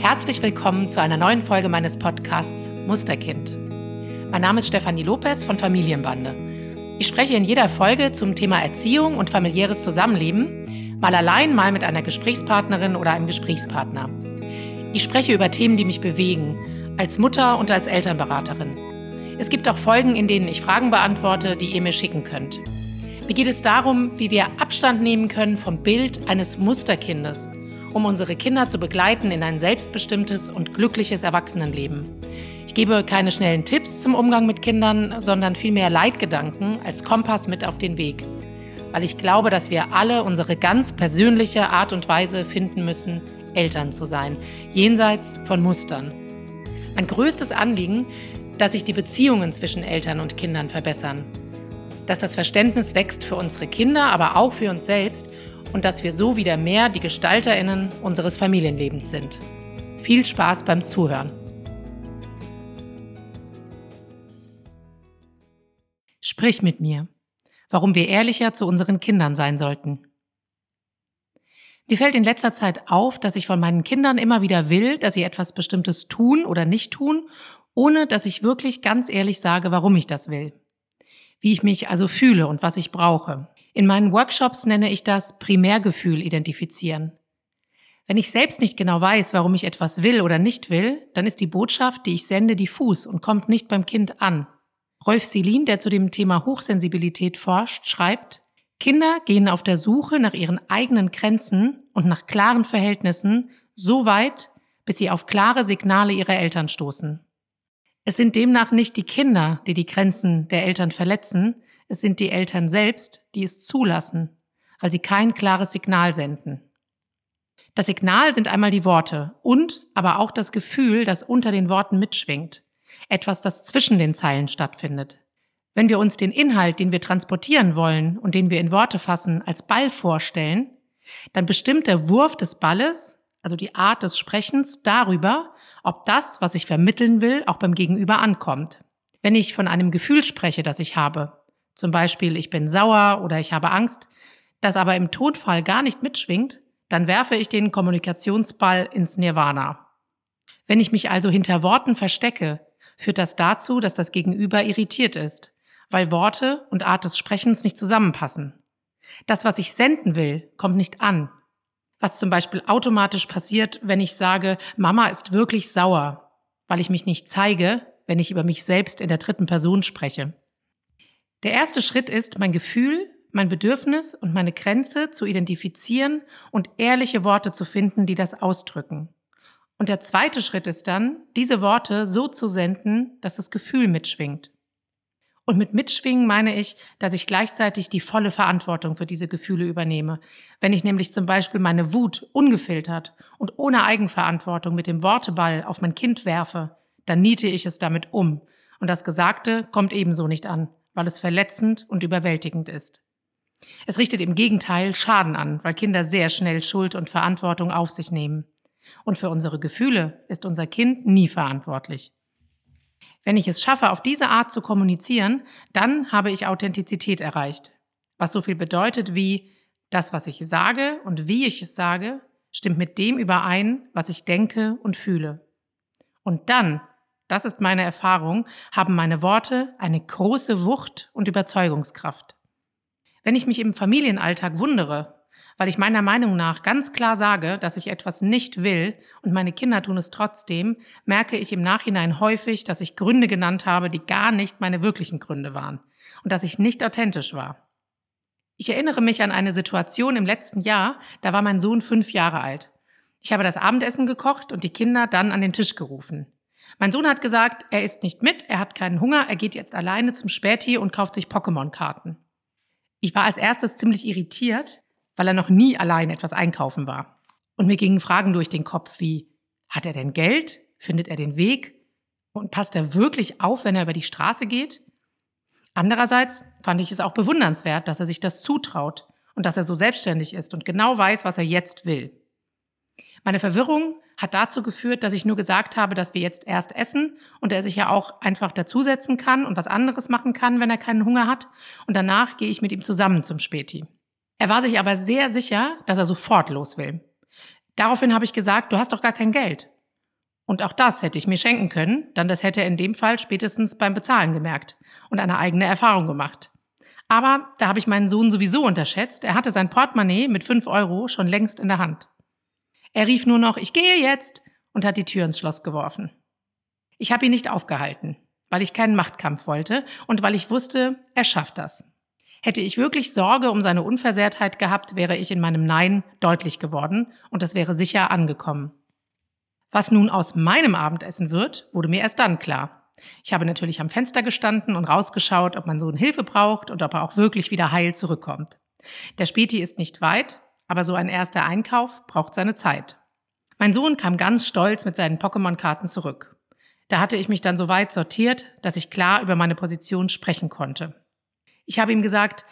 Herzlich willkommen zu einer neuen Folge meines Podcasts Musterkind. Mein Name ist Stefanie Lopez von Familienbande. Ich spreche in jeder Folge zum Thema Erziehung und familiäres Zusammenleben, mal allein, mal mit einer Gesprächspartnerin oder einem Gesprächspartner. Ich spreche über Themen, die mich bewegen, als Mutter und als Elternberaterin. Es gibt auch Folgen, in denen ich Fragen beantworte, die ihr mir schicken könnt. Mir geht es darum, wie wir Abstand nehmen können vom Bild eines Musterkindes um unsere Kinder zu begleiten in ein selbstbestimmtes und glückliches Erwachsenenleben. Ich gebe keine schnellen Tipps zum Umgang mit Kindern, sondern vielmehr Leitgedanken als Kompass mit auf den Weg. Weil ich glaube, dass wir alle unsere ganz persönliche Art und Weise finden müssen, Eltern zu sein, jenseits von Mustern. Mein größtes Anliegen, dass sich die Beziehungen zwischen Eltern und Kindern verbessern, dass das Verständnis wächst für unsere Kinder, aber auch für uns selbst und dass wir so wieder mehr die Gestalterinnen unseres Familienlebens sind. Viel Spaß beim Zuhören. Sprich mit mir, warum wir ehrlicher zu unseren Kindern sein sollten. Mir fällt in letzter Zeit auf, dass ich von meinen Kindern immer wieder will, dass sie etwas Bestimmtes tun oder nicht tun, ohne dass ich wirklich ganz ehrlich sage, warum ich das will. Wie ich mich also fühle und was ich brauche. In meinen Workshops nenne ich das Primärgefühl identifizieren. Wenn ich selbst nicht genau weiß, warum ich etwas will oder nicht will, dann ist die Botschaft, die ich sende, diffus und kommt nicht beim Kind an. Rolf Selin, der zu dem Thema Hochsensibilität forscht, schreibt, Kinder gehen auf der Suche nach ihren eigenen Grenzen und nach klaren Verhältnissen so weit, bis sie auf klare Signale ihrer Eltern stoßen. Es sind demnach nicht die Kinder, die die Grenzen der Eltern verletzen, es sind die Eltern selbst, die es zulassen, weil sie kein klares Signal senden. Das Signal sind einmal die Worte und aber auch das Gefühl, das unter den Worten mitschwingt. Etwas, das zwischen den Zeilen stattfindet. Wenn wir uns den Inhalt, den wir transportieren wollen und den wir in Worte fassen, als Ball vorstellen, dann bestimmt der Wurf des Balles, also die Art des Sprechens, darüber, ob das, was ich vermitteln will, auch beim Gegenüber ankommt. Wenn ich von einem Gefühl spreche, das ich habe, zum Beispiel ich bin sauer oder ich habe Angst, das aber im Tonfall gar nicht mitschwingt, dann werfe ich den Kommunikationsball ins Nirvana. Wenn ich mich also hinter Worten verstecke, führt das dazu, dass das Gegenüber irritiert ist, weil Worte und Art des Sprechens nicht zusammenpassen. Das, was ich senden will, kommt nicht an. Was zum Beispiel automatisch passiert, wenn ich sage, Mama ist wirklich sauer, weil ich mich nicht zeige, wenn ich über mich selbst in der dritten Person spreche. Der erste Schritt ist, mein Gefühl, mein Bedürfnis und meine Grenze zu identifizieren und ehrliche Worte zu finden, die das ausdrücken. Und der zweite Schritt ist dann, diese Worte so zu senden, dass das Gefühl mitschwingt. Und mit mitschwingen meine ich, dass ich gleichzeitig die volle Verantwortung für diese Gefühle übernehme. Wenn ich nämlich zum Beispiel meine Wut ungefiltert und ohne Eigenverantwortung mit dem Worteball auf mein Kind werfe, dann niete ich es damit um. Und das Gesagte kommt ebenso nicht an weil es verletzend und überwältigend ist. Es richtet im Gegenteil Schaden an, weil Kinder sehr schnell Schuld und Verantwortung auf sich nehmen. Und für unsere Gefühle ist unser Kind nie verantwortlich. Wenn ich es schaffe, auf diese Art zu kommunizieren, dann habe ich Authentizität erreicht. Was so viel bedeutet wie das, was ich sage und wie ich es sage, stimmt mit dem überein, was ich denke und fühle. Und dann das ist meine Erfahrung, haben meine Worte eine große Wucht und Überzeugungskraft. Wenn ich mich im Familienalltag wundere, weil ich meiner Meinung nach ganz klar sage, dass ich etwas nicht will und meine Kinder tun es trotzdem, merke ich im Nachhinein häufig, dass ich Gründe genannt habe, die gar nicht meine wirklichen Gründe waren und dass ich nicht authentisch war. Ich erinnere mich an eine Situation im letzten Jahr, da war mein Sohn fünf Jahre alt. Ich habe das Abendessen gekocht und die Kinder dann an den Tisch gerufen. Mein Sohn hat gesagt, er isst nicht mit, er hat keinen Hunger, er geht jetzt alleine zum Späti und kauft sich Pokémon-Karten. Ich war als erstes ziemlich irritiert, weil er noch nie allein etwas einkaufen war. Und mir gingen Fragen durch den Kopf wie, hat er denn Geld? Findet er den Weg? Und passt er wirklich auf, wenn er über die Straße geht? Andererseits fand ich es auch bewundernswert, dass er sich das zutraut und dass er so selbstständig ist und genau weiß, was er jetzt will. Meine Verwirrung hat dazu geführt, dass ich nur gesagt habe, dass wir jetzt erst essen und er sich ja auch einfach dazusetzen kann und was anderes machen kann, wenn er keinen Hunger hat. Und danach gehe ich mit ihm zusammen zum Späti. Er war sich aber sehr sicher, dass er sofort los will. Daraufhin habe ich gesagt, du hast doch gar kein Geld. Und auch das hätte ich mir schenken können, dann das hätte er in dem Fall spätestens beim Bezahlen gemerkt und eine eigene Erfahrung gemacht. Aber da habe ich meinen Sohn sowieso unterschätzt. Er hatte sein Portemonnaie mit fünf Euro schon längst in der Hand. Er rief nur noch, ich gehe jetzt und hat die Tür ins Schloss geworfen. Ich habe ihn nicht aufgehalten, weil ich keinen Machtkampf wollte und weil ich wusste, er schafft das. Hätte ich wirklich Sorge um seine Unversehrtheit gehabt, wäre ich in meinem Nein deutlich geworden und das wäre sicher angekommen. Was nun aus meinem Abendessen wird, wurde mir erst dann klar. Ich habe natürlich am Fenster gestanden und rausgeschaut, ob mein Sohn Hilfe braucht und ob er auch wirklich wieder heil zurückkommt. Der Späti ist nicht weit, aber so ein erster Einkauf braucht seine Zeit. Mein Sohn kam ganz stolz mit seinen Pokémon-Karten zurück. Da hatte ich mich dann so weit sortiert, dass ich klar über meine Position sprechen konnte. Ich habe ihm gesagt,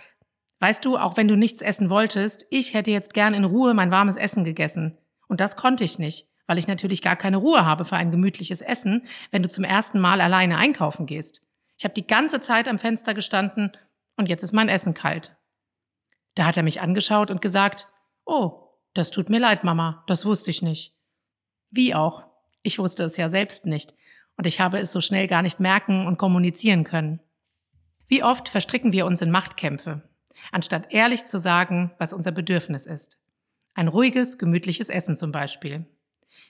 weißt du, auch wenn du nichts essen wolltest, ich hätte jetzt gern in Ruhe mein warmes Essen gegessen. Und das konnte ich nicht, weil ich natürlich gar keine Ruhe habe für ein gemütliches Essen, wenn du zum ersten Mal alleine einkaufen gehst. Ich habe die ganze Zeit am Fenster gestanden und jetzt ist mein Essen kalt. Da hat er mich angeschaut und gesagt, oh, das tut mir leid, Mama, das wusste ich nicht. Wie auch? Ich wusste es ja selbst nicht und ich habe es so schnell gar nicht merken und kommunizieren können. Wie oft verstricken wir uns in Machtkämpfe, anstatt ehrlich zu sagen, was unser Bedürfnis ist. Ein ruhiges, gemütliches Essen zum Beispiel.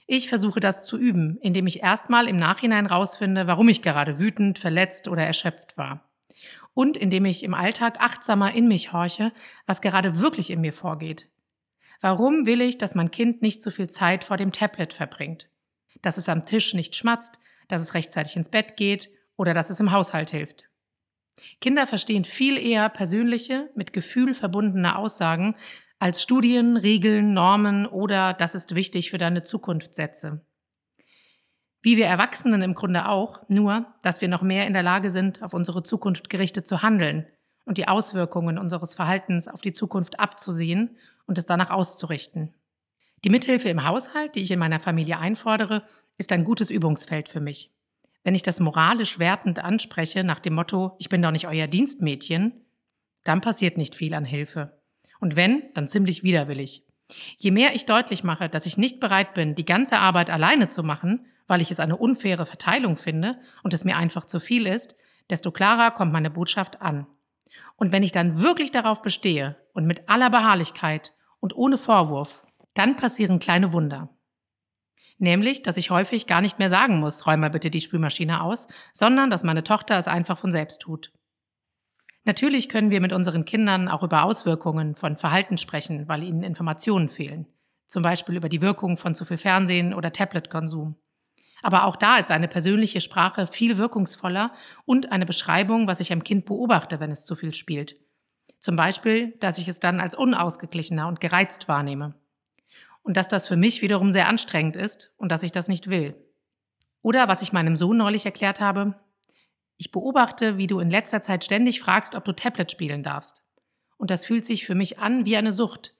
Ich versuche das zu üben, indem ich erstmal im Nachhinein rausfinde, warum ich gerade wütend, verletzt oder erschöpft war. Und indem ich im Alltag achtsamer in mich horche, was gerade wirklich in mir vorgeht. Warum will ich, dass mein Kind nicht so viel Zeit vor dem Tablet verbringt? Dass es am Tisch nicht schmatzt, dass es rechtzeitig ins Bett geht oder dass es im Haushalt hilft. Kinder verstehen viel eher persönliche, mit Gefühl verbundene Aussagen als Studien, Regeln, Normen oder das ist wichtig für deine Zukunft Sätze. Wie wir Erwachsenen im Grunde auch, nur dass wir noch mehr in der Lage sind, auf unsere Zukunft gerichtet zu handeln und die Auswirkungen unseres Verhaltens auf die Zukunft abzusehen und es danach auszurichten. Die Mithilfe im Haushalt, die ich in meiner Familie einfordere, ist ein gutes Übungsfeld für mich. Wenn ich das moralisch wertend anspreche nach dem Motto, ich bin doch nicht euer Dienstmädchen, dann passiert nicht viel an Hilfe. Und wenn, dann ziemlich widerwillig. Je mehr ich deutlich mache, dass ich nicht bereit bin, die ganze Arbeit alleine zu machen, weil ich es eine unfaire Verteilung finde und es mir einfach zu viel ist, desto klarer kommt meine Botschaft an. Und wenn ich dann wirklich darauf bestehe und mit aller Beharrlichkeit und ohne Vorwurf, dann passieren kleine Wunder. Nämlich, dass ich häufig gar nicht mehr sagen muss, räum mal bitte die Spülmaschine aus, sondern dass meine Tochter es einfach von selbst tut. Natürlich können wir mit unseren Kindern auch über Auswirkungen von Verhalten sprechen, weil ihnen Informationen fehlen. Zum Beispiel über die Wirkung von zu viel Fernsehen oder Tabletkonsum. Aber auch da ist eine persönliche Sprache viel wirkungsvoller und eine Beschreibung, was ich am Kind beobachte, wenn es zu viel spielt. Zum Beispiel, dass ich es dann als unausgeglichener und gereizt wahrnehme und dass das für mich wiederum sehr anstrengend ist und dass ich das nicht will. Oder was ich meinem Sohn neulich erklärt habe, ich beobachte, wie du in letzter Zeit ständig fragst, ob du Tablet spielen darfst. Und das fühlt sich für mich an wie eine Sucht.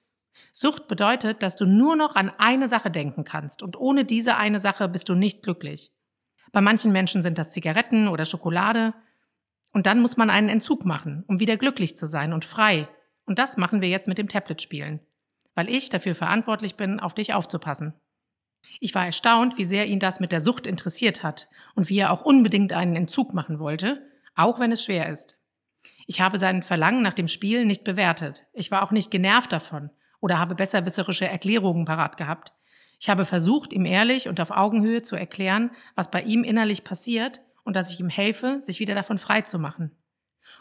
Sucht bedeutet, dass du nur noch an eine Sache denken kannst und ohne diese eine Sache bist du nicht glücklich. Bei manchen Menschen sind das Zigaretten oder Schokolade und dann muss man einen Entzug machen, um wieder glücklich zu sein und frei. Und das machen wir jetzt mit dem Tablet spielen weil ich dafür verantwortlich bin, auf dich aufzupassen. Ich war erstaunt, wie sehr ihn das mit der Sucht interessiert hat und wie er auch unbedingt einen Entzug machen wollte, auch wenn es schwer ist. Ich habe sein Verlangen nach dem Spiel nicht bewertet. Ich war auch nicht genervt davon oder habe besserwisserische Erklärungen parat gehabt. Ich habe versucht, ihm ehrlich und auf Augenhöhe zu erklären, was bei ihm innerlich passiert und dass ich ihm helfe, sich wieder davon frei zu machen.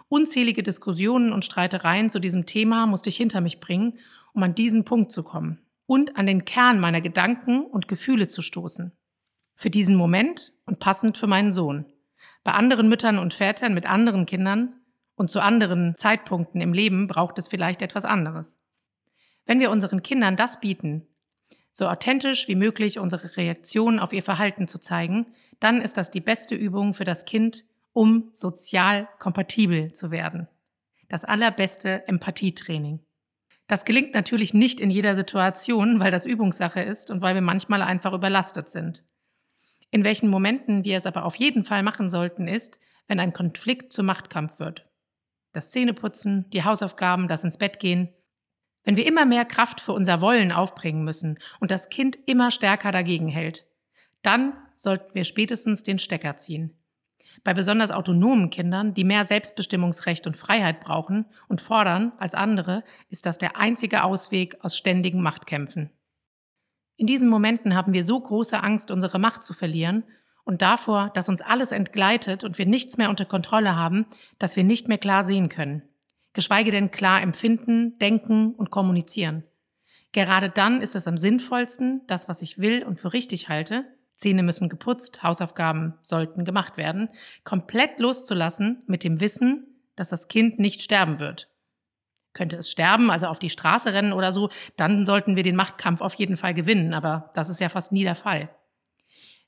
Unzählige Diskussionen und Streitereien zu diesem Thema musste ich hinter mich bringen um an diesen Punkt zu kommen und an den Kern meiner Gedanken und Gefühle zu stoßen. Für diesen Moment und passend für meinen Sohn. Bei anderen Müttern und Vätern mit anderen Kindern und zu anderen Zeitpunkten im Leben braucht es vielleicht etwas anderes. Wenn wir unseren Kindern das bieten, so authentisch wie möglich unsere Reaktion auf ihr Verhalten zu zeigen, dann ist das die beste Übung für das Kind, um sozial kompatibel zu werden. Das allerbeste Empathietraining. Das gelingt natürlich nicht in jeder Situation, weil das Übungssache ist und weil wir manchmal einfach überlastet sind. In welchen Momenten wir es aber auf jeden Fall machen sollten, ist, wenn ein Konflikt zum Machtkampf wird. Das Zähneputzen, die Hausaufgaben, das ins Bett gehen. Wenn wir immer mehr Kraft für unser Wollen aufbringen müssen und das Kind immer stärker dagegen hält, dann sollten wir spätestens den Stecker ziehen. Bei besonders autonomen Kindern, die mehr Selbstbestimmungsrecht und Freiheit brauchen und fordern als andere, ist das der einzige Ausweg aus ständigen Machtkämpfen. In diesen Momenten haben wir so große Angst, unsere Macht zu verlieren und davor, dass uns alles entgleitet und wir nichts mehr unter Kontrolle haben, dass wir nicht mehr klar sehen können. Geschweige denn klar empfinden, denken und kommunizieren. Gerade dann ist es am sinnvollsten, das, was ich will und für richtig halte, Zähne müssen geputzt, Hausaufgaben sollten gemacht werden, komplett loszulassen mit dem Wissen, dass das Kind nicht sterben wird. Könnte es sterben, also auf die Straße rennen oder so, dann sollten wir den Machtkampf auf jeden Fall gewinnen, aber das ist ja fast nie der Fall.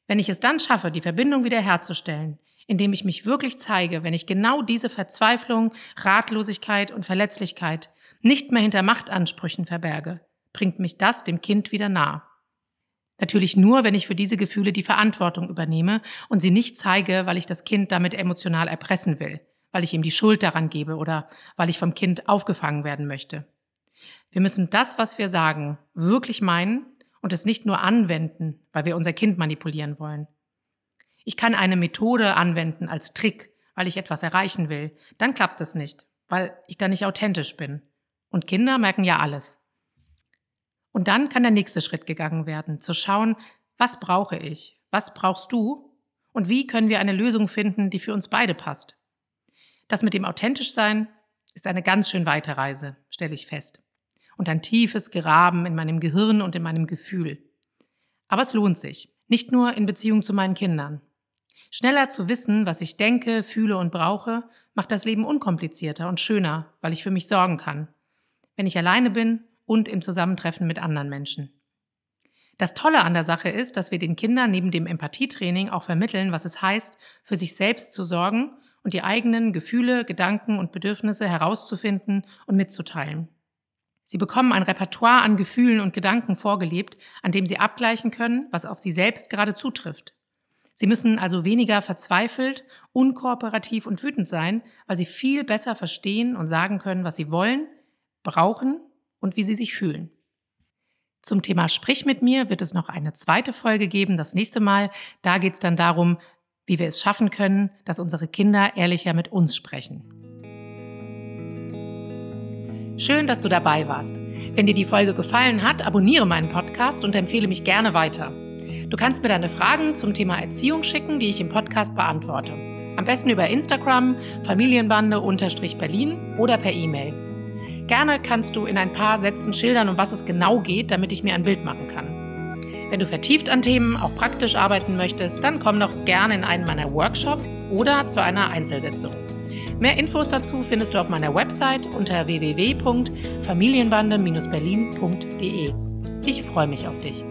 Wenn ich es dann schaffe, die Verbindung wiederherzustellen, indem ich mich wirklich zeige, wenn ich genau diese Verzweiflung, Ratlosigkeit und Verletzlichkeit nicht mehr hinter Machtansprüchen verberge, bringt mich das dem Kind wieder nah. Natürlich nur, wenn ich für diese Gefühle die Verantwortung übernehme und sie nicht zeige, weil ich das Kind damit emotional erpressen will, weil ich ihm die Schuld daran gebe oder weil ich vom Kind aufgefangen werden möchte. Wir müssen das, was wir sagen, wirklich meinen und es nicht nur anwenden, weil wir unser Kind manipulieren wollen. Ich kann eine Methode anwenden als Trick, weil ich etwas erreichen will. Dann klappt es nicht, weil ich da nicht authentisch bin. Und Kinder merken ja alles. Und dann kann der nächste Schritt gegangen werden, zu schauen, was brauche ich, was brauchst du und wie können wir eine Lösung finden, die für uns beide passt. Das mit dem authentisch sein ist eine ganz schön weite Reise, stelle ich fest. Und ein tiefes Graben in meinem Gehirn und in meinem Gefühl. Aber es lohnt sich, nicht nur in Beziehung zu meinen Kindern. Schneller zu wissen, was ich denke, fühle und brauche, macht das Leben unkomplizierter und schöner, weil ich für mich sorgen kann. Wenn ich alleine bin, und im Zusammentreffen mit anderen Menschen. Das Tolle an der Sache ist, dass wir den Kindern neben dem Empathietraining auch vermitteln, was es heißt, für sich selbst zu sorgen und die eigenen Gefühle, Gedanken und Bedürfnisse herauszufinden und mitzuteilen. Sie bekommen ein Repertoire an Gefühlen und Gedanken vorgelebt, an dem sie abgleichen können, was auf sie selbst gerade zutrifft. Sie müssen also weniger verzweifelt, unkooperativ und wütend sein, weil sie viel besser verstehen und sagen können, was sie wollen, brauchen und wie sie sich fühlen. Zum Thema Sprich mit mir wird es noch eine zweite Folge geben, das nächste Mal. Da geht es dann darum, wie wir es schaffen können, dass unsere Kinder ehrlicher mit uns sprechen. Schön, dass du dabei warst. Wenn dir die Folge gefallen hat, abonniere meinen Podcast und empfehle mich gerne weiter. Du kannst mir deine Fragen zum Thema Erziehung schicken, die ich im Podcast beantworte. Am besten über Instagram, Familienbande-Berlin oder per E-Mail. Gerne kannst du in ein paar Sätzen schildern, um was es genau geht, damit ich mir ein Bild machen kann. Wenn du vertieft an Themen auch praktisch arbeiten möchtest, dann komm doch gerne in einen meiner Workshops oder zu einer Einzelsitzung. Mehr Infos dazu findest du auf meiner Website unter www.familienbande-berlin.de. Ich freue mich auf dich.